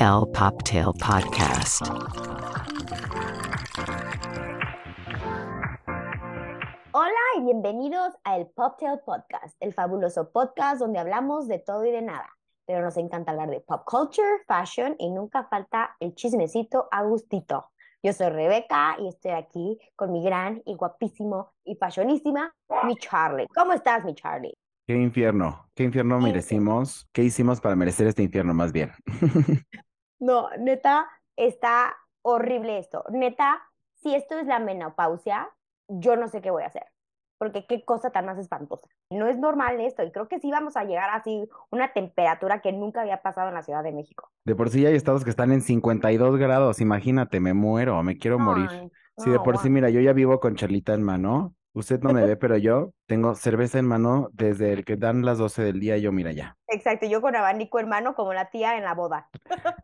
El Poptail Podcast. Hola y bienvenidos a el Poptail Podcast, el fabuloso podcast donde hablamos de todo y de nada. Pero nos encanta hablar de pop culture, fashion y nunca falta el chismecito a gustito. Yo soy Rebeca y estoy aquí con mi gran y guapísimo y fashionísima, mi Charlie. ¿Cómo estás, mi Charlie? Qué infierno, qué infierno merecimos, qué hicimos para merecer este infierno más bien. No, neta, está horrible esto. Neta, si esto es la menopausia, yo no sé qué voy a hacer. Porque qué cosa tan más espantosa. No es normal esto. Y creo que sí vamos a llegar así una temperatura que nunca había pasado en la Ciudad de México. De por sí hay estados que están en 52 grados, imagínate, me muero, me quiero morir. Ay, Sí, de no, por sí, mira, yo ya vivo con chelita en mano. Usted no me ve, pero yo tengo cerveza en mano desde el que dan las 12 del día, yo mira ya. Exacto, yo con abanico hermano como la tía en la boda.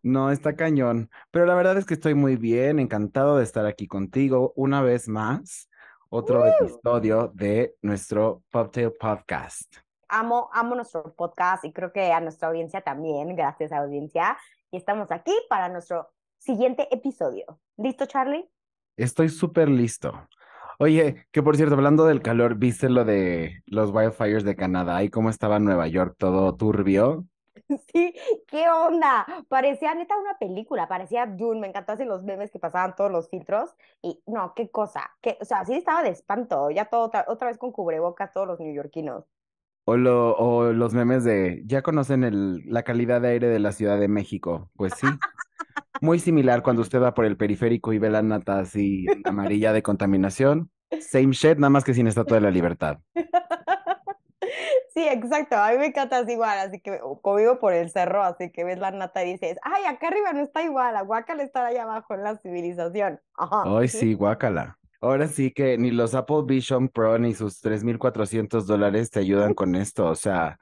No, está cañón. Pero la verdad es que estoy muy bien, encantado de estar aquí contigo una vez más. Otro episodio de nuestro Poptail Podcast. Amo, amo nuestro podcast y creo que a nuestra audiencia también, gracias a la audiencia. Y estamos aquí para nuestro siguiente episodio. ¿Listo, Charlie? Estoy súper listo. Oye, que por cierto, hablando del calor, ¿viste lo de los wildfires de Canadá y cómo estaba Nueva York todo turbio? Sí, ¿qué onda? Parecía neta una película, parecía Dune, me encantó así los memes que pasaban todos los filtros y no, qué cosa, que, o sea, sí estaba de espanto, ya todo otra, otra vez con cubrebocas todos los neoyorquinos. O, lo, o los memes de, ¿ya conocen el, la calidad de aire de la Ciudad de México? Pues sí. Muy similar cuando usted va por el periférico y ve la nata así amarilla de contaminación. Same shit, nada más que sin Estatua de la Libertad. Sí, exacto, a mí me encanta así igual, así que como vivo por el cerro, así que ves la nata y dices, ay, acá arriba no está igual, a Guacal está allá abajo en la civilización. Ajá. Ay, sí, guácala. Ahora sí que ni los Apple Vision Pro ni sus 3.400 dólares te ayudan con esto. O sea,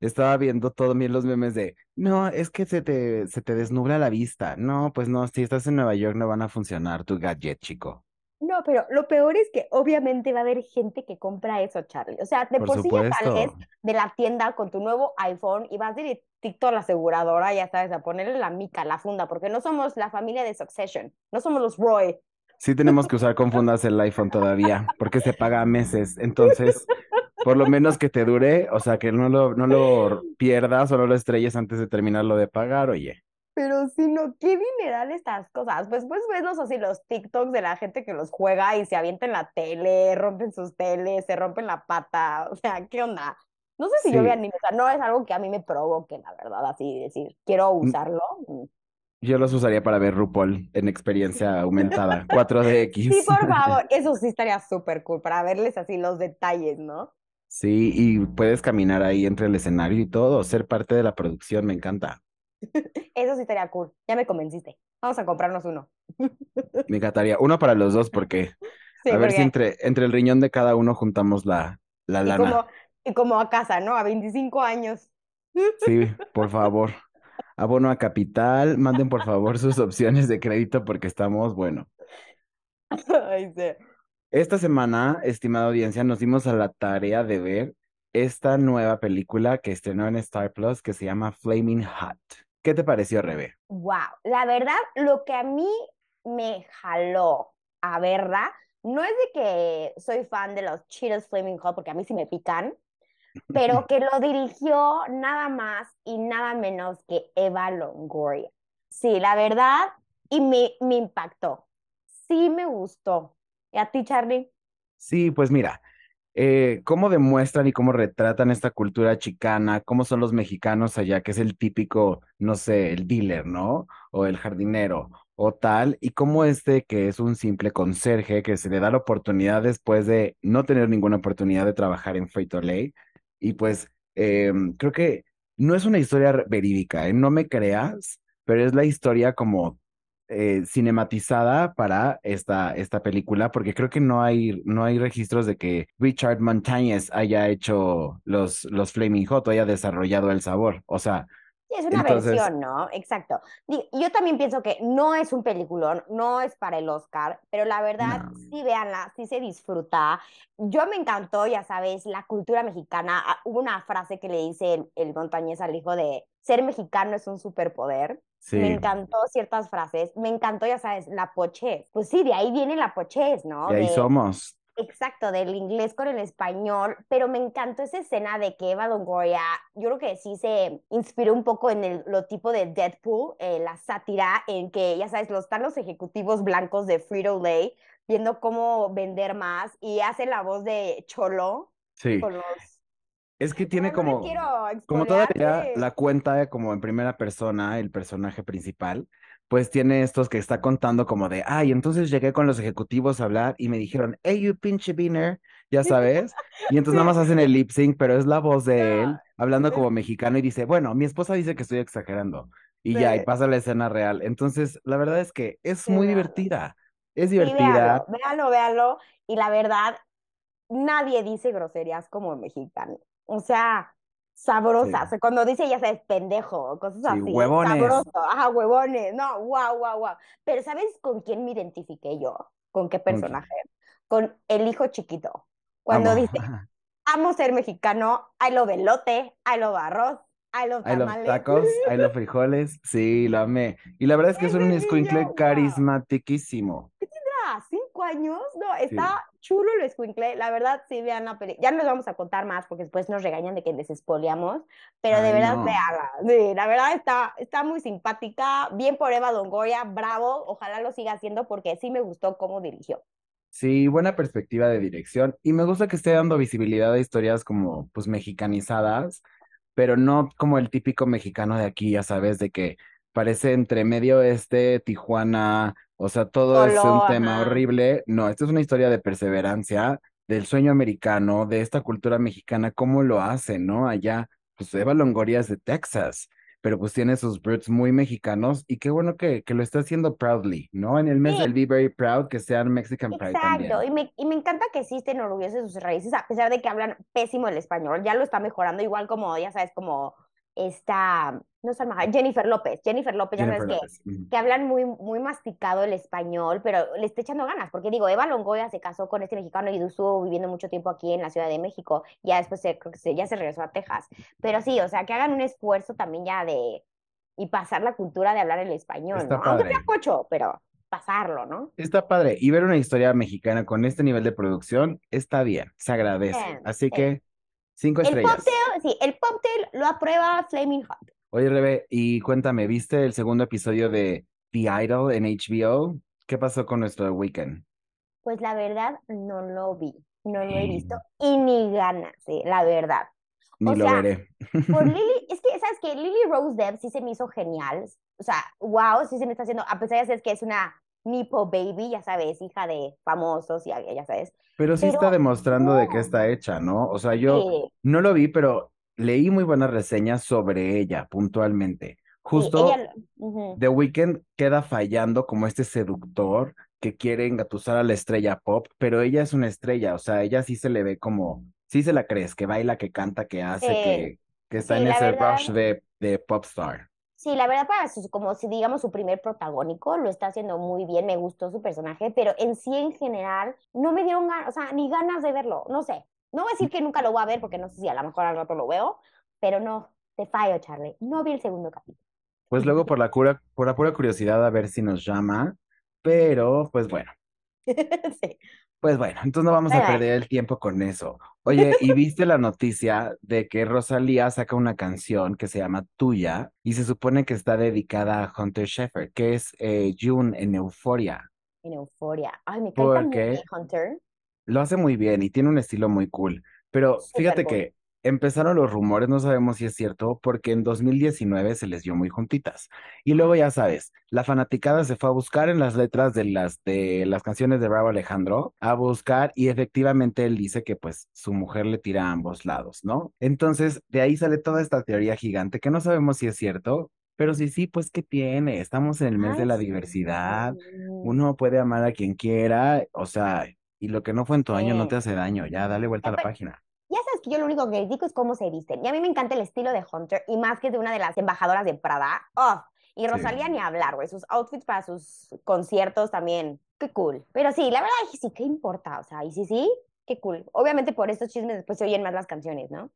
estaba viendo todos los memes de, no, es que se te, se te desnubla la vista. No, pues no, si estás en Nueva York no van a funcionar tu gadget, chico. No, pero lo peor es que obviamente va a haber gente que compra eso, Charlie. O sea, de Por por sí ya sales de la tienda con tu nuevo iPhone y vas directito a la aseguradora, ya sabes, a ponerle la mica, la funda, porque no somos la familia de Succession, no somos los Roy. Sí tenemos que usar con fundas el iPhone todavía, porque se paga a meses. Entonces, por lo menos que te dure, o sea, que no lo, no lo pierdas o no lo estrelles antes de terminarlo de pagar, oye. Pero sí, no, qué dineral estas cosas. Pues, pues ves así los TikToks de la gente que los juega y se avienta en la tele, rompen sus teles, se rompen la pata. O sea, ¿qué onda? No sé si yo vea anime, o sea, no es algo que a mí me provoque, la verdad, así decir, quiero usarlo. mm. Yo los usaría para ver RuPaul en experiencia aumentada, 4DX. Sí, por favor, eso sí estaría súper cool para verles así los detalles, ¿no? Sí, y puedes caminar ahí entre el escenario y todo, ser parte de la producción, me encanta. Eso sí estaría cool. Ya me convenciste. Vamos a comprarnos uno. Me encantaría. Uno para los dos, porque Sí, a ver si entre, entre el riñón de cada uno juntamos la, la y lana. como, y como a casa, ¿no? A 25 años. Sí, por favor. Abono a capital, manden por favor sus opciones de crédito porque estamos, bueno. Ay, sí. Esta semana, estimada audiencia, nos dimos a la tarea de ver esta nueva película que estrenó en Star Plus que se llama Flaming Hot. ¿Qué te pareció, Rebe? Wow, la verdad, lo que a mí me jaló a verla, no es de que soy fan de los Cheetos Flaming Hot, porque a mí sí me pican, pero que lo dirigió nada más y nada menos que Eva Longoria. Sí, la verdad, y me, me impactó. Sí me gustó. ¿Y a ti, Charlie? Sí, pues mira, eh, cómo demuestran y cómo retratan esta cultura chicana, cómo son los mexicanos allá, que es el típico, no sé, el dealer, ¿no? O el jardinero, o tal, y cómo este que es un simple conserje que se le da la oportunidad después de no tener ninguna oportunidad de trabajar en Frito-Lay, y pues eh, creo que no es una historia verídica, ¿eh? No me creas, pero es la historia como eh, cinematizada para esta, esta película, porque creo que no hay, no hay registros de que Richard Montañez haya hecho los, los Flaming Hot o haya desarrollado el sabor. O sea, Sí, es una Entonces- versión, ¿no? Exacto. Yo también pienso que no es un peliculón, no es para el Oscar, pero la verdad, No. sí véanla, sí se disfruta. Yo me encantó, ya sabes, la cultura mexicana. Ah, Hubo una frase que le dice el, el montañés al hijo de ser mexicano es un superpoder. Sí. Me encantó ciertas frases. Me encantó, ya sabes, la pochez. Pues sí, de ahí viene la pochez, ¿no? Y ahí De- somos. Exacto, del inglés con el español, pero me encantó esa escena de que Eva Longoria, yo creo que sí se inspiró un poco en el, lo tipo de Deadpool, eh, la sátira, en que, ya sabes, los, están los ejecutivos blancos de Frito-Lay viendo cómo vender más y hace la voz de Cholo Sí. con los... Es que tiene No, no como, quiero como todavía eh. la cuenta como en primera persona, el personaje principal, pues tiene estos que está contando como de, ay, entonces llegué con los ejecutivos a hablar y me dijeron, hey, you pinche beaner, ya sabes. Y entonces nada más hacen el lip sync, pero es la voz de él hablando como mexicano y dice, bueno, mi esposa dice que estoy exagerando. Y ya, y Sí. pasa la escena real. Entonces, la verdad es que es Sí, muy divertida. Es Sí, divertida. véanlo, véanlo, véanlo. Y la verdad, nadie dice groserías como el mexicano. O sea, sabrosas. Cuando dice, ya sabes, pendejo, cosas Sí, así. huevones. Sabroso. Ajá, huevones. No, guau, guau, guau. Pero ¿sabes con quién me identifiqué yo? ¿Con qué personaje? Con el hijo chiquito. Cuando dice, amo ser mexicano, I love elote, I love arroz, I love I love tamales. tacos, I love frijoles, sí, lo amé. Y la verdad es que es un escuincle carismatiquísimo. Ah, ¿Cinco años? No, está chulo el escuincle. La verdad, sí, vean la película. Ya no les vamos a contar más porque después nos regañan de que les espoleamos, pero de Ay, verdad, no. véanla. Sí, la verdad está, está muy simpática. Bien por Eva Longoria, bravo. Ojalá lo siga haciendo porque sí me gustó cómo dirigió. Sí, buena perspectiva de dirección. Y me gusta que esté dando visibilidad a historias como, pues, mexicanizadas, pero no como el típico mexicano de aquí, ya sabes, de que parece entre medio este, Tijuana, o sea, todo es un tema ajá. horrible. No, esto es una historia de perseverancia, del sueño americano, de esta cultura mexicana, cómo lo hacen, ¿no? Allá, pues Eva Longoria es de Texas, pero pues tiene sus roots muy mexicanos y qué bueno que, que lo está haciendo proudly, ¿no? En el mes Sí. del Be Very Proud, que sean Mexican Pride también. Exacto, y me, y me encanta que sí estén orgullosos de sus raíces, a pesar de que hablan pésimo el español, ya lo está mejorando, igual como, ya sabes, como esta, no sé, Jennifer López, Jennifer López, ya Jennifer sabes que que hablan muy, muy masticado el español, pero le está echando ganas, porque digo, Eva Longoria se casó con este mexicano y estuvo viviendo mucho tiempo aquí en la Ciudad de México, ya después se, creo que se- ya se regresó a Texas, pero sí, o sea, que hagan un esfuerzo también ya de, y pasar la cultura de hablar el español, Está ¿no? Aunque sea pocho, pero pasarlo, ¿no? Está padre. Y ver una historia mexicana con este nivel de producción está bien, se agradece. Bien, Así sí. que, cinco El estrellas. poptail, sí, el poptail lo aprueba Flaming Hot. Oye, Rebe, y cuéntame, ¿viste el segundo episodio de The Idol en HBO? ¿Qué pasó con nuestro weekend? Pues la verdad, no lo vi, no lo he visto, Mm. y ni ganas, sí, la verdad. Ni O lo sea, veré. Por Lily, es que, ¿sabes qué? Lily Rose Depp sí se me hizo genial. O sea, wow, sí se me está haciendo, a pesar de ser que es una Nipo Baby, ya sabes, hija de famosos, y ya, ya sabes. Pero sí pero está demostrando de qué está hecha, ¿no? O sea, yo Sí, no lo vi, pero leí muy buenas reseñas sobre ella puntualmente. sí, Justo ella. The Weeknd queda fallando como este seductor que quiere engatusar a la estrella pop, pero ella es una estrella, o sea, ella sí se le ve como, sí se la crees, que baila, que canta, que hace, que, que está sí, en ese verdad. rush de, de pop star. Sí, la verdad, para su, como si digamos su primer protagónico, lo está haciendo muy bien, me gustó su personaje, pero en sí, en general, no me dieron ganas, o sea, ni ganas de verlo, no sé. No voy a decir que nunca lo voy a ver, porque no sé si a lo mejor al rato lo veo, pero no, te fallo, Charlie. No vi el segundo capítulo. Pues luego por la cura, por la pura curiosidad a ver si nos llama, pero pues bueno, Sí. pues bueno, entonces no vamos a perder el tiempo con eso. Oye, ¿y viste la noticia de que Rosalía saca una canción que se llama Tuya y se supone que está dedicada a Hunter Schafer, que es eh, June en Euphoria? En euforia. Ay, me cae Hunter. Lo hace muy bien y tiene un estilo muy cool. Pero fíjate cool. que empezaron los rumores, no sabemos si es cierto, porque en 2019 se les dio muy juntitas. Y luego ya sabes, la fanaticada se fue a buscar en las letras de las de las canciones de Bravo Alejandro, a buscar y efectivamente él dice que pues su mujer le tira a ambos lados, ¿no? Entonces, de ahí sale toda esta teoría gigante que no sabemos si es cierto, pero sí, sí, pues ¿qué tiene? Estamos en el mes de la sí. diversidad, uno puede amar a quien quiera, o sea, y lo que no fue en tu año no Sí. te hace daño, ya dale vuelta a la página. Ya sabes que yo lo único que critico es cómo se visten. Y a mí me encanta el estilo de Hunter y más que de una de las embajadoras de Prada. ¡Oh! Y Rosalía ni hablar, güey. Sus outfits para sus conciertos también. Qué cool. Pero sí, la verdad es que sí, ¿qué importa? O sea, y sí, sí, qué cool. Obviamente por estos chismes después se oyen más las canciones, ¿no?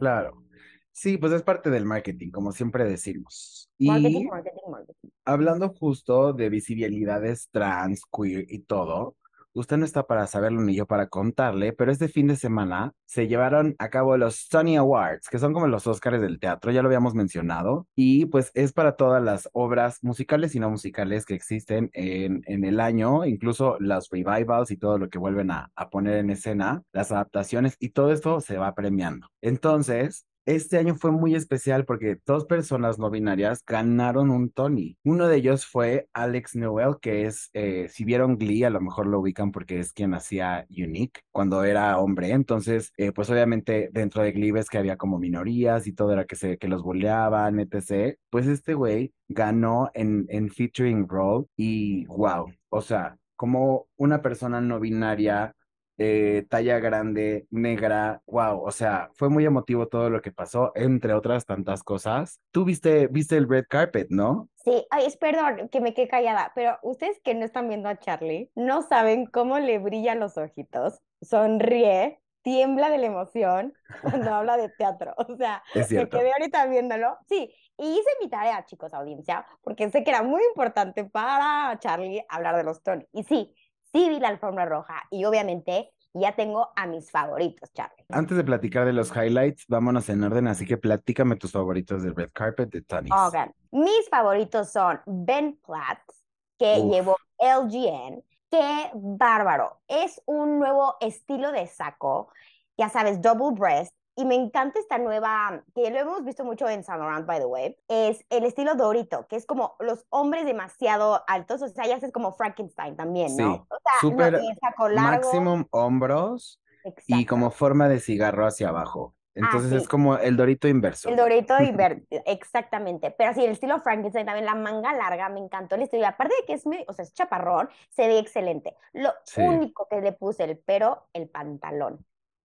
Claro. Sí, pues es parte del marketing, como siempre decimos. Y Marketing, marketing, marketing. hablando justo de visibilidades trans, queer y todo, usted no está para saberlo ni yo para contarle, pero este fin de semana se llevaron a cabo los Tony Awards, que son como los Oscars del teatro, ya lo habíamos mencionado, y pues es para todas las obras musicales y no musicales que existen en, en el año, incluso las revivals y todo lo que vuelven a, a poner en escena, las adaptaciones y todo esto se va premiando. Entonces, este año fue muy especial porque dos personas no binarias ganaron un Tony. Uno de ellos fue Alex Newell, que es, eh, si vieron Glee, a lo mejor lo ubican porque es quien hacía Unique cuando era hombre. Entonces, eh, pues obviamente dentro de Glee ves que había como minorías y todo era que, se, que los boleaban, etc. Pues este güey ganó en, en featuring role y wow, o sea, como una persona no binaria eh, talla grande, negra, wow, o sea, fue muy emotivo todo lo que pasó, entre otras tantas cosas. Tú viste, viste el red carpet, ¿no? Sí, ay, es perdón que me quedé callada, pero ustedes que no están viendo a Charlie, no saben cómo le brillan los ojitos, sonríe, tiembla de la emoción cuando habla de teatro. O sea, Es me quedé ahorita viéndolo. Sí, y hice mi tarea, chicos, audiencia, porque sé que era muy importante para Charlie hablar de los Tony. Y sí, sí vi la alfombra roja y obviamente ya tengo a mis favoritos, Charlie. Antes de platicar de los highlights, vámonos en orden, así que platícame tus favoritos del red carpet de Tony's. Ok. Mis favoritos son Ben Platt, que Uf. llevó LGN. Qué bárbaro. Es un nuevo estilo de saco, ya sabes, double breast. Y me encanta esta nueva, que lo hemos visto mucho en Saint Laurent, by the way, es el estilo Dorito, que es como los hombres demasiado altos, o sea, ya es como Frankenstein también, ¿no? Sí, O sea, súper no. Maximum hombros y como forma de cigarro hacia abajo. Entonces sí. es como el dorito inverso. El dorito invertido, exactamente. Pero sí, el estilo Frankenstein también, la manga larga, me encantó el estilo. Y aparte de que es medio, o sea, es chaparrón, se ve excelente. Lo Sí. único que le puse el pero, el pantalón.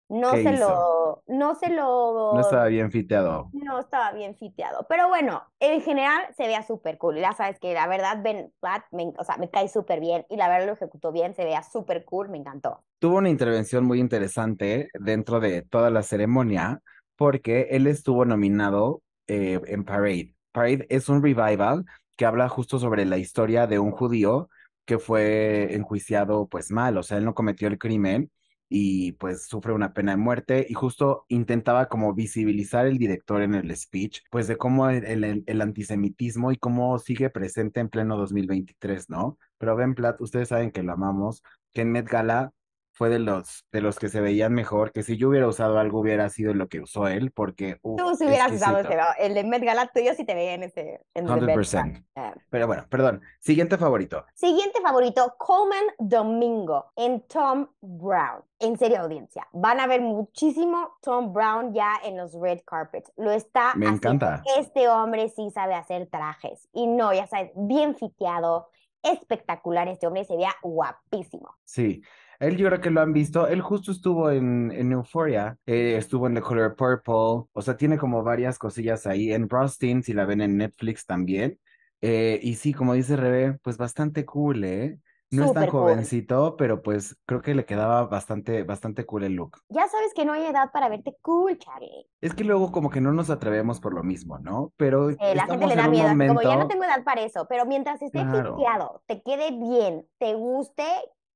No ¿Qué se hizo? lo, no se lo, No estaba bien fiteado. no estaba bien fiteado. Pero bueno, en general se veía súper cool. Ya sabes que la verdad, Ben Platt, me, o sea, me cae súper bien. Y la verdad lo ejecutó bien, se veía súper cool, me encantó. Tuvo una intervención muy interesante dentro de toda la ceremonia porque él estuvo nominado eh, en Parade. Parade es un revival que habla justo sobre la historia de un judío que fue enjuiciado pues mal, o sea, él no cometió el crimen y pues sufre una pena de muerte y justo intentaba como visibilizar el director en el speech, pues de cómo el, el- antisemitismo y cómo sigue presente en pleno 2023, ¿no? Pero Ben Platt, ustedes saben que lo amamos, que en Met Gala fue de los, de los que se veían mejor, que si yo hubiera usado algo hubiera sido lo que usó él, porque, Tú si hubieras usado ese, el de Met Gala, tú yo sí te veía en ese, en ese Met Gala. 100%. Eh, Pero bueno, perdón. Siguiente favorito. Siguiente favorito, Coleman Domingo en Tom Brown. En serio, audiencia, van a ver muchísimo Tom Brown ya en los red carpets. Lo está Me haciendo. encanta. Este hombre sí sabe hacer trajes. Y no, ya sabes, bien fiteado, espectacular este hombre, se veía guapísimo. Sí. Él yo creo que lo han visto. Él justo estuvo en, en Euphoria, eh, estuvo en The Color Purple, o sea, tiene como varias cosillas ahí. En Rustin, si la ven en Netflix también. Eh, y sí, como dice Rebe, pues bastante cool, ¿eh? No es tan cool. jovencito, pero pues creo que le quedaba bastante, bastante cool el look. Ya sabes que no hay edad para verte cool, Charlie. Es que luego como que no nos atrevemos por lo mismo, ¿no? Pero Eh, la gente le da miedo, así como ya no momento- tengo edad para eso, pero mientras esté Claro. te quede bien, te guste,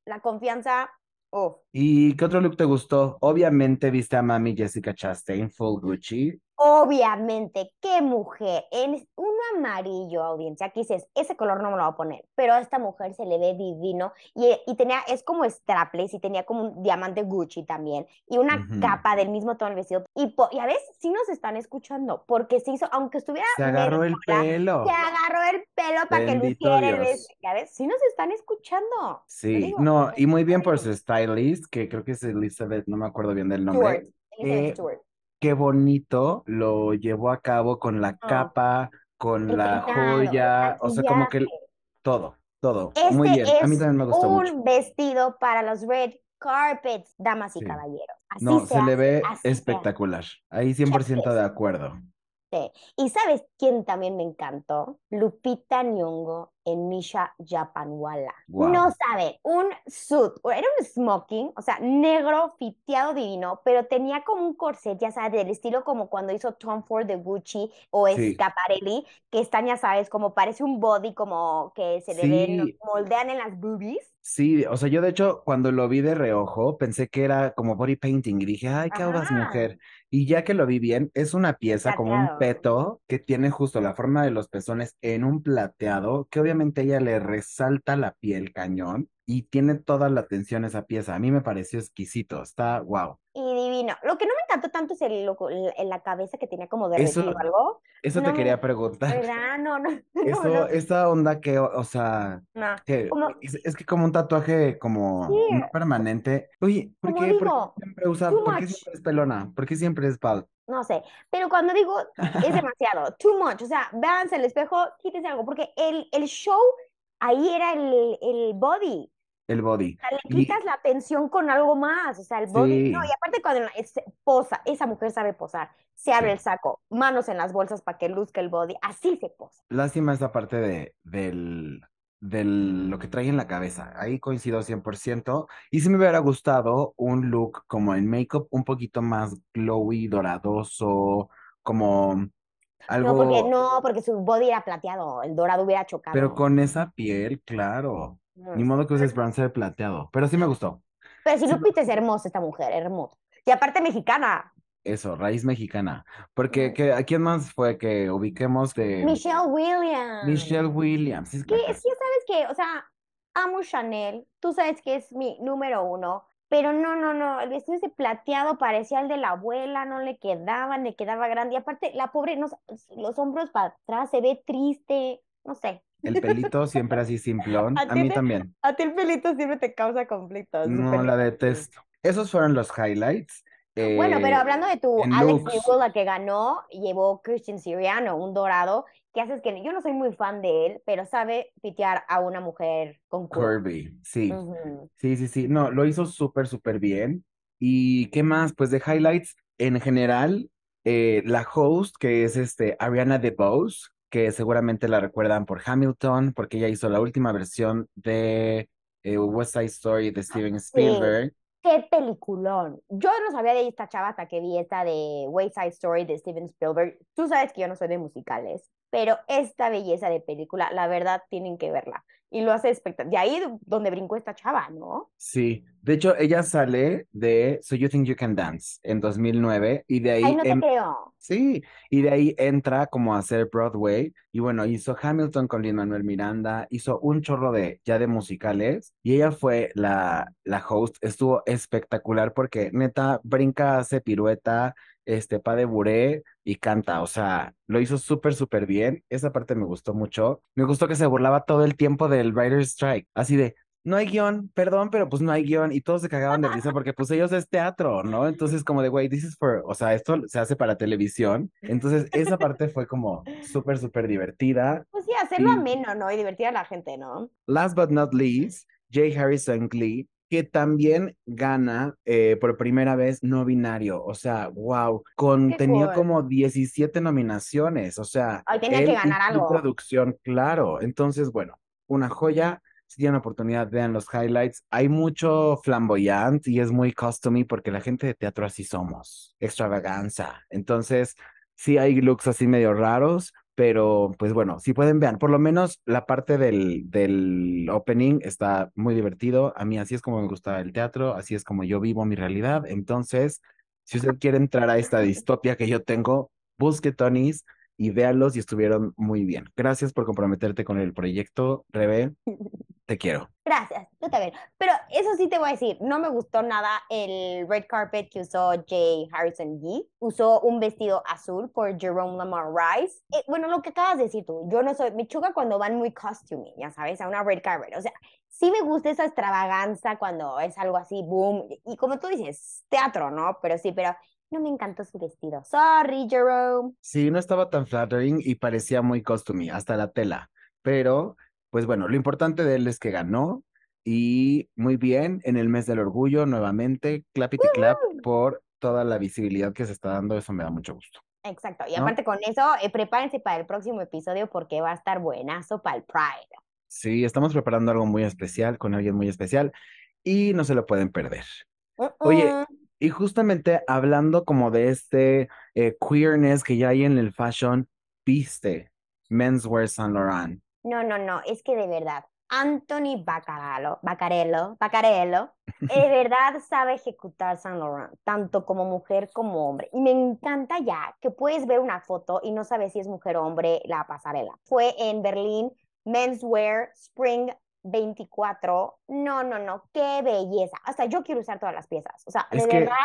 la confianza, uff. ¿Y qué otro look te gustó? Obviamente viste a mami Jessica Chastain, full Gucci. Obviamente, qué mujer, en un amarillo, audiencia, aquí dices, ese color no me lo voy a poner, pero a esta mujer se le ve divino y, y tenía, es como strapless y tenía como un diamante Gucci también y una capa del mismo tono del vestido y, y a veces sí nos están escuchando porque se hizo, aunque estuviera Se agarró el pelo. se agarró el pelo para que luciera el vestido, ya ves, sí nos están escuchando. Sí, no, y muy bien por su stylist, que creo que es Elizabeth, no me acuerdo bien del Stewart, nombre. Elizabeth Eh, Stewart. Qué bonito lo llevó a cabo con la Ah. capa, con la joya, o sea, como que todo, todo. Este Muy bien, a mí es también me gustó un mucho. vestido para los red carpets, damas y Sí. caballeros. Así No, se se le ve espectacular. Ahí 100% de acuerdo. Sí. ¿Y sabes quién también me encantó? Lupita Nyong'o en Misha Japanwala. Guau. No sabe, un suit, o era un smoking, o sea, negro, fiteado divino, pero tenía como un corset, ya sabes, del estilo como cuando hizo Tom Ford de Gucci o Sí. Schiaparelli, que están, ya sabes, como parece un body como que se le ven, moldean en las boobies. Sí, o sea, yo de hecho cuando lo vi de reojo pensé que era como body painting y dije, ay, qué audaz mujer. Y ya que lo vi bien, es una pieza como un peto que tiene justo la forma de los pezones en un plateado, que obviamente ella le resalta la piel cañón y tiene toda la atención esa pieza. A mí me pareció exquisito, está wow. Divino. Lo que no me encantó tanto es el, lo- el- la cabeza que tenía como Eso- derretido algo. Eso No te quería preguntar. ¿Verdad? No, no, no, Eso, no, esa onda que, o sea, no. que Como- es, es que como un tatuaje como Sí. no permanente. Oye, ¿por qué, por qué digo, siempre usa, por qué siempre es pelona? ¿Por qué siempre es bald? No sé, pero cuando digo es demasiado, too much, o sea, véanse el espejo, quítense algo, porque el, el show ahí era el, el body, El body. o sea, le Y- quitas la atención con algo más, o sea, el body, no, y aparte cuando es- posa, esa mujer sabe posar, se abre Sí. el saco, manos en las bolsas para que luzca el body, así se posa. Lástima esa parte de, del, del lo que trae en la cabeza. Ahí coincido 100%. Y sí me hubiera gustado un look como en make-up un poquito más glowy, doradoso, como algo, No, porque no, porque su body era plateado, el dorado hubiera chocado. pero con esa piel, claro. Ni modo que uses bronzer plateado. Pero sí me gustó. Pero si sí Lupita es hermosa esta mujer, hermosa. Y aparte mexicana, Eso, raíz mexicana. Porque que, ¿a quién más fue que ubiquemos de Michelle Williams. Michelle Williams? Es Que que- sí, sabes que, o sea, amo Chanel, tú sabes que es mi número uno, pero no, no, no, el vestido ese plateado parecía el de la abuela, no le quedaba, le quedaba grande, y aparte, la pobre, no, los hombros para atrás, se ve triste, no sé. El pelito siempre así simplón. ¿A mí te- también. A ti el pelito siempre te causa conflictos. No la detesto. Esos fueron los highlights. Bueno, pero Eh, hablando de tu Alex. Newell, la que ganó, llevó Christian Siriano, un dorado, que haces que yo no soy muy fan de él, pero sabe pitear a una mujer con. Kirby, sí. Sí, sí, sí. No, lo hizo súper, súper bien. ¿Y qué más? Pues de highlights, en general, eh, la host, que es este Ariana DeBose, que seguramente la recuerdan por Hamilton, porque ella hizo la última versión de eh, West Side Story de Steven Spielberg. ¡Qué peliculón! Yo no sabía de esta chava hasta que vi esta de West Side Story de Steven Spielberg. Tú sabes que yo no soy de musicales, pero esta belleza de película, la verdad, tienen que verla. Y lo hace espectacular. De ahí donde brincó esta chava, ¿no? Sí, de hecho, ella sale de So You Think You Can Dance en 2009 y de ahí Ay, no te em- creo. Sí, y de ahí entra como a hacer Broadway y bueno, hizo Hamilton con Lin-Manuel Miranda, hizo un chorro de ya de musicales y ella fue la, la host, estuvo espectacular porque neta brinca, hace pirueta, este pa de buré y canta, o sea, lo hizo súper, súper bien, esa parte me gustó mucho, me gustó que se burlaba todo el tiempo del Writer's Strike, así de... No hay guion, perdón, pero pues no hay guion y todos se cagaban de risa porque pues ellos es teatro, ¿no? Entonces como de, güey, this is for, o sea, esto se hace para televisión. Entonces esa parte fue como súper, súper divertida. Pues sí, hacerlo Sí. ameno, ¿no? Y divertir a la gente, ¿no? Last but not least, Jay Harrison Glee, que también gana eh, por primera vez no binario. O sea, wow, con, tenía cool. como 17 nominaciones. O sea, tenía que ganar algo. producción, claro. Entonces, bueno, una joya. Si tienen oportunidad, vean los highlights. Hay mucho flamboyant y es muy customary porque la gente de teatro así somos. Extravaganza. Entonces, sí hay looks así medio raros, pero pues bueno, si pueden vean, por lo menos la parte del, del opening está muy divertido. A mí así es como me gusta el teatro, así es como yo vivo mi realidad. Entonces, si usted quiere entrar a esta distopia que yo tengo, busque Tonys y véanlos y estuvieron muy bien. Gracias por comprometerte con el proyecto, Rebe. Te quiero. Gracias, yo también. Pero eso sí te voy a decir, no me gustó nada el red carpet que usó Jay Harrison Gee. Usó un vestido azul por Jerome Lamar Rice. Eh, bueno, lo que acabas de decir tú, yo no soy, me choca cuando van muy costuming, ya sabes, a una red carpet. O sea, sí me gusta esa extravaganza cuando es algo así, boom. Y como tú dices, teatro, ¿no? Pero sí, pero no me encantó su vestido. Sorry, Jerome. Sí, no estaba tan flattering y parecía muy costumey, hasta la tela. Pero, pues bueno, lo importante de él es que ganó. Y muy bien, en el mes del orgullo, nuevamente, clapity clap por toda la visibilidad que se está dando, eso me da mucho gusto. Exacto. Y ¿No? aparte con eso, eh, prepárense para el próximo episodio porque va a estar buenazo para el Pride. Sí, estamos preparando algo muy especial con alguien muy especial y no se lo pueden perder. Oye, y justamente hablando como de este eh, queerness que ya hay en el fashion, viste Menswear Saint Laurent. No, no, no, es que de verdad, Anthony Baccarello, Baccarello, Baccarello, de verdad sabe ejecutar Saint Laurent, tanto como mujer como hombre. Y me encanta ya que puedes ver una foto y no sabes si es mujer o hombre la pasarela. Fue en Berlín, Menswear Spring 24. No, no, no, qué belleza. Hasta yo quiero usar todas las piezas. O sea, Es de que- verdad,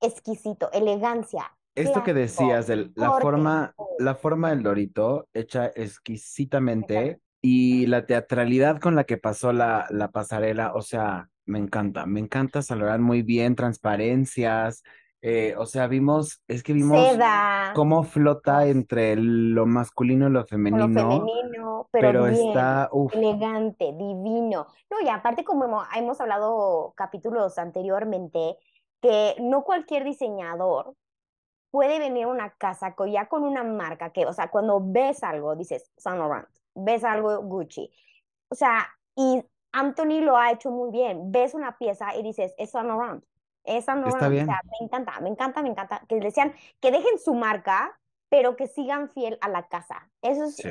exquisito, elegancia. Esto que decías, de la forma, la forma del Dorito, hecha exquisitamente, y la teatralidad con la que pasó la, la pasarela, o sea, me encanta, me encanta Laurent muy bien, transparencias, eh, o sea, vimos, es que vimos Seda, cómo flota entre lo masculino y lo con lo femenino, femenino, pero, pero bien. está, uf, elegante, divino. No, y aparte, como hemos, hemos hablado capítulos anteriormente, que no cualquier diseñador puede venir a una casa ya con una marca que, o sea, cuando ves algo, dices Saint Laurent, ves algo Gucci. O sea, y Anthony lo ha hecho muy bien. Ves una pieza y dices, es Saint Laurent, es Saint Está Laurent. bien. O sea, me encanta, me encanta, me encanta. Que decían que dejen su marca, pero que sigan fiel a la casa. Eso es sí.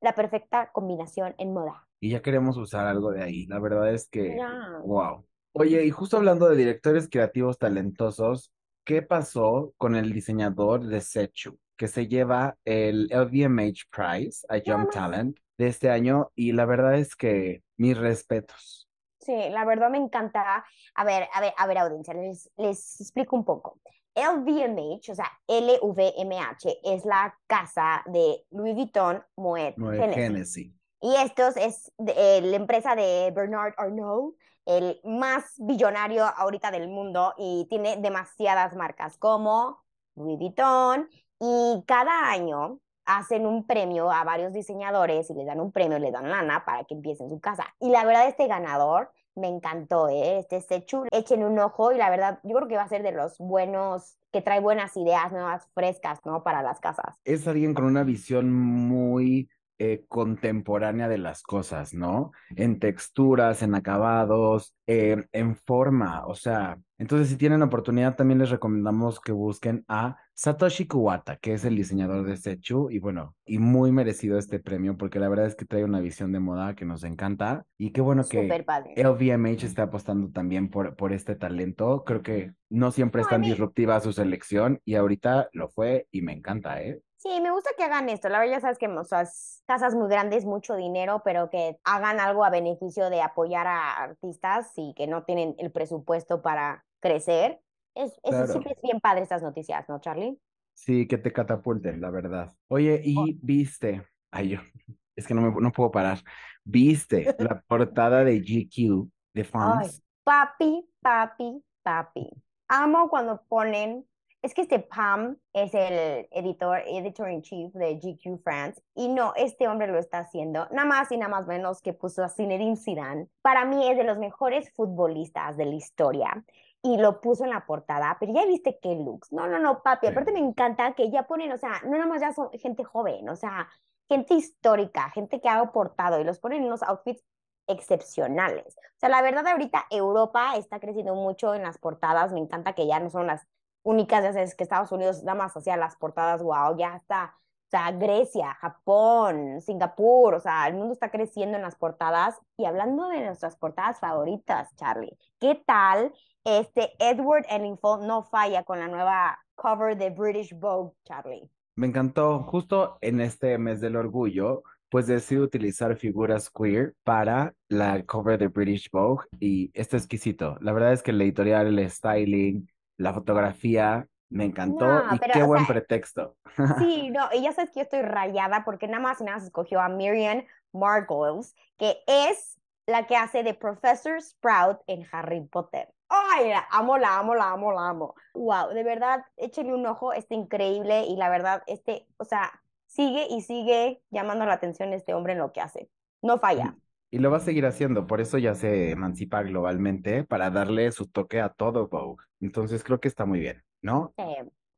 la perfecta combinación en moda. Y ya queremos usar algo de ahí, la verdad es que, Ya. wow. Oye, y justo hablando de directores creativos talentosos, ¿qué pasó con el diseñador de Sechu, que se lleva el LVMH Prize a Young. Talent de este año? Y la verdad es que mis respetos. Sí, la verdad me encanta. A ver, a ver, a ver, audiencia, les, les explico un poco. LVMH, o sea, LVMH, es la casa de Louis Vuitton, Moet, Hennessy. Hennessy. Y estos es de- eh, la empresa de Bernard Arnault, el más billonario ahorita del mundo y tiene demasiadas marcas como Louis Vuitton y cada año hacen un premio a varios diseñadores y les dan un premio, les dan lana para que empiecen su casa. Y la verdad este ganador me encantó, ¿eh? Este Sechu, echen un ojo y la verdad yo creo que va a ser de los buenos, que trae buenas ideas nuevas, frescas, ¿no? Para las casas. Es alguien con una visión muy eh, contemporánea de las cosas, ¿no? En texturas, en acabados, eh, en forma, o sea, entonces si tienen oportunidad también les recomendamos que busquen a Satoshi Kuwata, que es el diseñador de Sechu y bueno, y muy merecido este premio porque la verdad es que trae una visión de moda que nos encanta y qué bueno que. LVMH está apostando también por, por este talento. Creo que no siempre es tan disruptiva su selección y ahorita lo fue y me encanta, ¿eh? Sí, me gusta que hagan esto. La verdad, ya sabes que o sea, casas muy grandes, mucho dinero, pero que hagan algo a beneficio de apoyar a artistas y que no tienen el presupuesto para crecer. Es, es- Claro. siempre es bien padre estas noticias, ¿no, Charlie? Sí, que te catapulten, la verdad. Oye, Oh. y viste, ay, yo, es que no me no puedo parar. ¿Viste la portada de GQ de Ay, France? papi, papi, papi. Amo cuando ponen, es que este Pam es el editor, editor in chief de GQ France, y no, este hombre lo está haciendo, nada más y nada más menos que puso a Zinedine Zidane. Para mí es de los mejores futbolistas de la historia. Y lo puso en la portada, pero ya viste qué looks. No, no, no, papi. Aparte me encanta que ya ponen, o sea, no nada más ya son gente joven, o sea, gente histórica, gente que ha aportado y los ponen en unos outfits excepcionales. O sea, la verdad ahorita Europa está creciendo mucho en las portadas, me encanta que ya no son las únicas, ya sabes que Estados Unidos nada más hacía las portadas, wow, ya está, o sea, Grecia, Japón, Singapur, o sea, el mundo está creciendo en las portadas y hablando de nuestras portadas favoritas, Charlie, ¿qué tal este Edward Ellington no falla con la nueva cover de British Vogue, Charlie? Me encantó. Justo en este mes del orgullo, pues decidí utilizar figuras queer para la cover de British Vogue y está exquisito. La verdad es que el editorial, el styling, la fotografía, me encantó No, y pero, qué buen sea, pretexto. Sí, no, y ya sabes que yo estoy rayada porque nada más y nada más escogió a Miriam Margolyes, que es la que hace de Professor Sprout en Harry Potter. Ay, la amo, la amo, la amo, la amo. Wow, de verdad, échenle un ojo, está increíble y la verdad, este, o sea, sigue y sigue llamando la atención este hombre en lo que hace. No falla. Y lo va a seguir haciendo, por eso ya se emancipa globalmente para darle su toque a todo Vogue. Entonces creo que está muy bien, ¿no?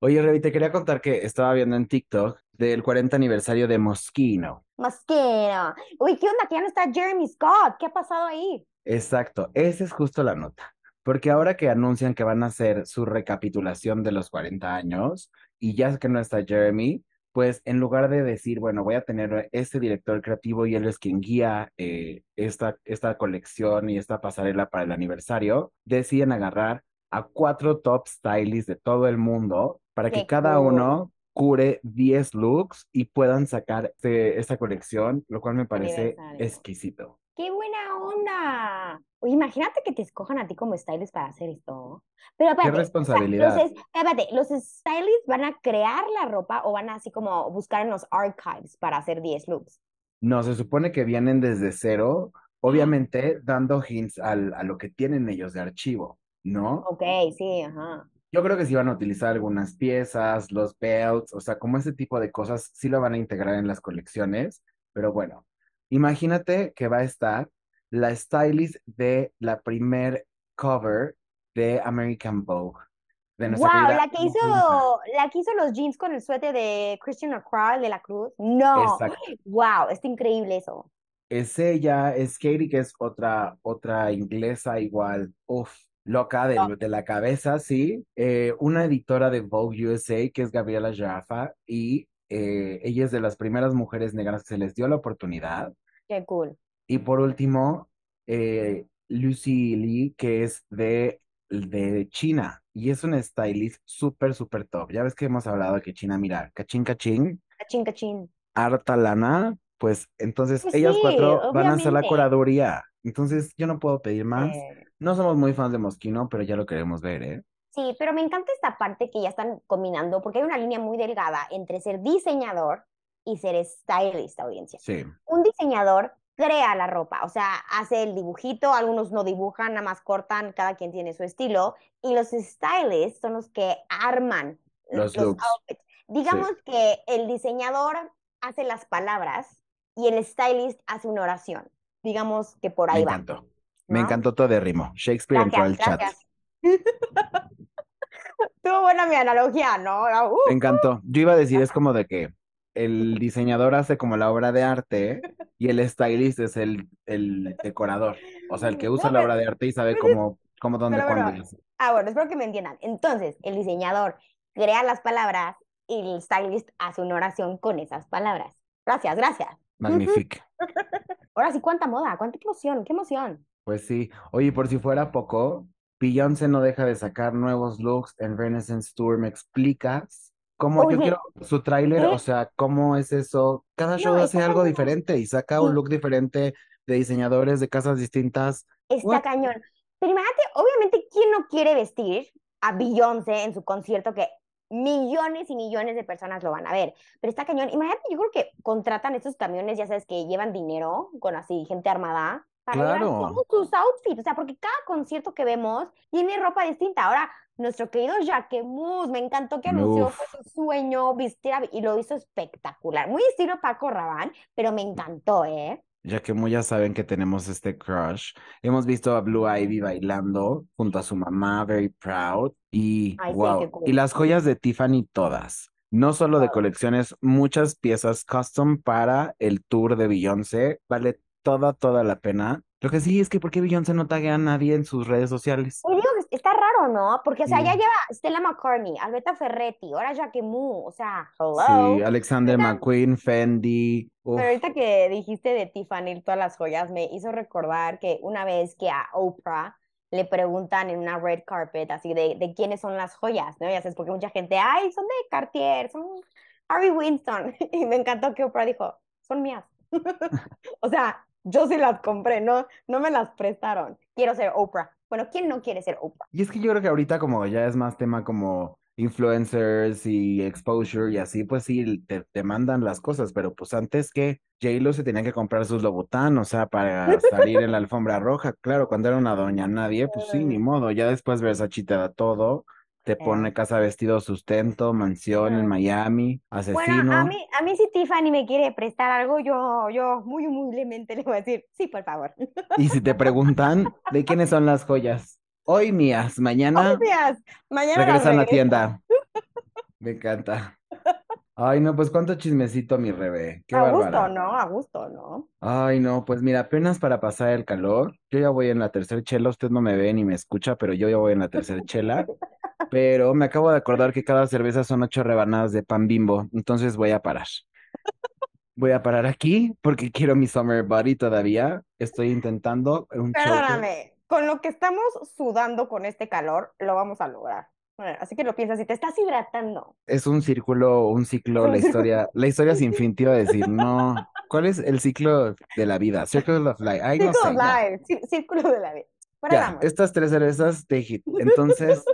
Oye, Revi, te quería contar que estaba viendo en TikTok del 40 aniversario de Moschino. Mosquero. Uy, ¿qué onda? Que ya no está Jeremy Scott. ¿Qué ha pasado ahí? Exacto, esa es justo la nota. Porque ahora que anuncian que van a hacer su recapitulación de los 40 años y ya que no está Jeremy, pues en lugar de decir, bueno, voy a tener este director creativo y él es quien guía eh, esta, esta colección y esta pasarela para el aniversario, deciden agarrar a cuatro top stylists de todo el mundo para que cada cool. uno cure 10 looks y puedan sacar este- esta colección, lo cual me parece exquisito. ¡Qué buena onda! Oye, imagínate que te escojan a ti como stylist para hacer esto. Pero sea, responsabilidad. los, es- espérate, ¿los stylists van a crear la ropa o van a así como buscar en los archives para hacer 10 looks? No, se supone que vienen desde cero, obviamente dando hints al- a lo que tienen ellos de archivo, ¿no? Ok, sí, ajá. Yo creo que sí van a utilizar algunas piezas, los belts, o sea, como ese tipo de cosas sí lo van a integrar en las colecciones, pero bueno, imagínate que va a estar la stylist de la primer cover de American Vogue, de nuestra Wow, la que hizo, la que hizo los jeans con el suéter de Christian Lacroix de la Cruz. No, Exacto. wow, está increíble eso. Es ella, es Katie, que es otra, otra inglesa igual, uff, loca de, de la cabeza, sí. Eh, una editora de Vogue USA, que es Gabriela Jaffa, y eh, ella es de las primeras mujeres negras que se les dio la oportunidad. Qué cool. Y por último, eh, Lucy Lee, que es de, de China, y es una stylist súper, súper top. Ya ves que hemos hablado que China, mira, cachín, cachín, Cachín, cachín. harta lana, pues entonces Pues ellas sí, cuatro van a hacer la curaduría. Entonces yo no puedo pedir más. Eh, No somos muy fans de Mosquino, pero ya lo queremos ver, ¿eh? Sí, pero me encanta esta parte que ya están combinando, porque hay una línea muy delgada entre ser diseñador y ser stylist, audiencia. Sí, Un diseñador crea la ropa, o sea, hace el dibujito, algunos no dibujan, nada más cortan, cada quien tiene su estilo, y los stylists son los que arman Los looks. outfits. Digamos que el diseñador hace las palabras y el stylist hace una oración. Digamos que por me ahí va. encantó. Me ¿no? encantó todo de rimo. Shakespeare entró al Gracias, chat. Estuvo buena mi analogía, ¿no? Uh, Me encantó. Yo iba a decir, es como de que el diseñador hace como la obra de arte y el stylist es el, el decorador. O sea, el que usa No, la obra de arte y sabe cómo, cómo, dónde, cuándo. bueno. Ah, bueno, espero que me entiendan. Entonces, el diseñador crea las palabras y el stylist hace una oración con esas palabras. Gracias, gracias. Magnifique. Ahora sí, cuánta moda, cuánta emoción, qué emoción. Pues sí. Oye, por si fuera poco, Beyoncé no deja de sacar nuevos looks en Renaissance Tour. ¿Me explicas? ¿Cómo? Yo quiero su tráiler, ¿eh? o sea, ¿cómo es eso? Cada No, show hace algo cañón. diferente y saca un look diferente de diseñadores de casas distintas. Está What? cañón. Pero imagínate, obviamente, ¿quién no quiere vestir a Beyoncé en su concierto que millones y millones de personas lo van a ver? Pero está cañón. Imagínate, yo creo que contratan estos camiones, ya sabes, que llevan dinero con así gente armada para Claro. todos sus outfits. O sea, porque cada concierto que vemos tiene ropa distinta. Ahora, nuestro querido Jacquemus, me encantó que anunció Uf. fue su sueño vestir y lo hizo espectacular. Muy estilo Paco Rabanne, pero me encantó, ¿eh? Ya que muy ya saben que tenemos este crush. Hemos visto a Blue Ivy bailando junto a su mamá, very proud. Y Ay, wow. cool. Y las joyas de Tiffany todas. No solo de colecciones, muchas piezas custom para el tour de Beyoncé. Vale toda, toda la pena. Lo que sí es que ¿por qué Beyoncé no taguea a nadie en sus redes sociales? Oye, digo que está raro, ¿no? Porque, o sea, Sí. ya lleva Stella McCartney, Alberta Ferretti, ahora Jacquemus, o sea, hello. Sí, Alexander Ahorita- McQueen, Fendi. uf. Pero ahorita que dijiste de Tiffany, todas las joyas, me hizo recordar que una vez que a Oprah le preguntan en una red carpet así de, de quiénes son las joyas, ¿no? Ya sabes, porque mucha gente, ay, son de Cartier, son Harry Winston. Y me encantó que Oprah dijo, son mías. O sea, yo sí las compré, no, no me las prestaron. Quiero ser Oprah. Bueno, ¿quién no quiere ser Oprah? Y es que yo creo que ahorita como ya es más tema como influencers y exposure y así, pues sí, te, te mandan las cosas, pero pues antes que J-Lo se tenía que comprar sus Louboutin, o sea, para salir en la alfombra roja, claro, cuando era una doña nadie, pues sí, ni modo, ya después Versace te da todo, Te pone casa, vestido, sustento, mansión en. Miami, Bueno, a asesino. mí, a mí si Tiffany me quiere prestar algo, yo, yo muy humildemente le voy a decir, sí, por favor. Y si te preguntan de quiénes son las joyas, hoy mías, mañana Gracias. Mañana las regresan a la tienda. Me encanta. Ay, no, pues cuánto chismecito, mi Rebe. Qué A gusto. ¿no? A gusto, ¿no? Ay, no, pues mira, apenas para pasar el calor, yo ya voy en la tercera chela, usted no me ve ni me escucha, pero yo ya voy en la tercera chela, pero me acabo de acordar que cada cerveza son ocho rebanadas de pan Bimbo, entonces voy a parar. Voy a parar aquí porque quiero mi summer body todavía. Estoy intentando un. Perdóname, con lo que estamos sudando con este calor, lo vamos a lograr. Bueno, así que lo piensas, si te estás hidratando. Es un círculo, un ciclo, la historia, la historia sin fin, te iba a decir, no. ¿Cuál es el ciclo de la vida? Circle of life. Ay, no sé, live, cí- círculo de la vida. Ya, estas tres cervezas de hit. Entonces,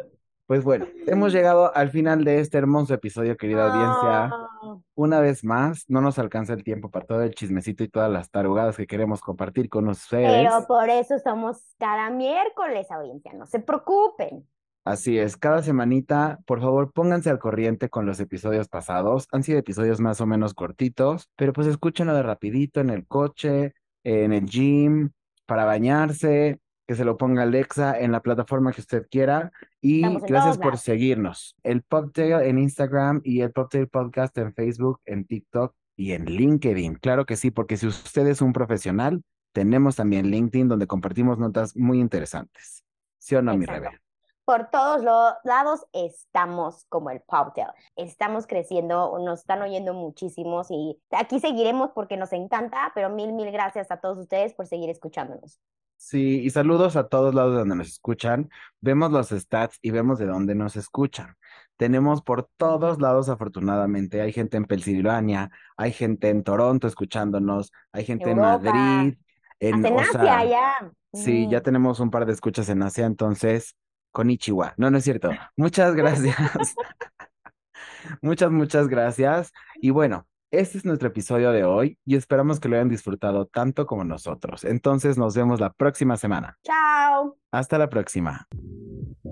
pues bueno, hemos llegado al final de este hermoso episodio, querida audiencia. Ah, Una vez más, no nos alcanza el tiempo para todo el chismecito y todas las tarugadas que queremos compartir con ustedes. pero por eso somos cada miércoles, audiencia, no se preocupen. Así es, cada semanita, por favor, pónganse al corriente con los episodios pasados. Han sido episodios más o menos cortitos, pero pues escúchenlo de rapidito en el coche, en el gym, para bañarse, que se lo ponga Alexa en la plataforma que usted quiera. Y gracias por seguirnos. El Poptail en Instagram y el Poptail Podcast en Facebook, en TikTok y en LinkedIn. Claro que sí, porque si usted es un profesional, tenemos también LinkedIn donde compartimos notas muy interesantes. ¿Sí o no, mi Exacto. Rebe? Por todos los lados estamos como el Poptail. Estamos creciendo, nos están oyendo muchísimos y aquí seguiremos porque nos encanta, pero mil, mil gracias a todos ustedes por seguir escuchándonos. Sí, y saludos a todos lados donde nos escuchan. Vemos los stats y vemos de dónde nos escuchan. Tenemos por todos lados, afortunadamente. Hay gente en Pensilvania, hay gente en Toronto escuchándonos, hay gente en Madrid, en, en Asia, sea, ya. sí, ya tenemos un par de escuchas en Asia, entonces, con Ichiwa. No, no es cierto. Muchas gracias. Muchas, muchas gracias. Y bueno, este es nuestro episodio de hoy y esperamos que lo hayan disfrutado tanto como nosotros. Entonces nos vemos la próxima semana. Chao. Hasta la próxima.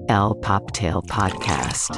El Poptail Podcast.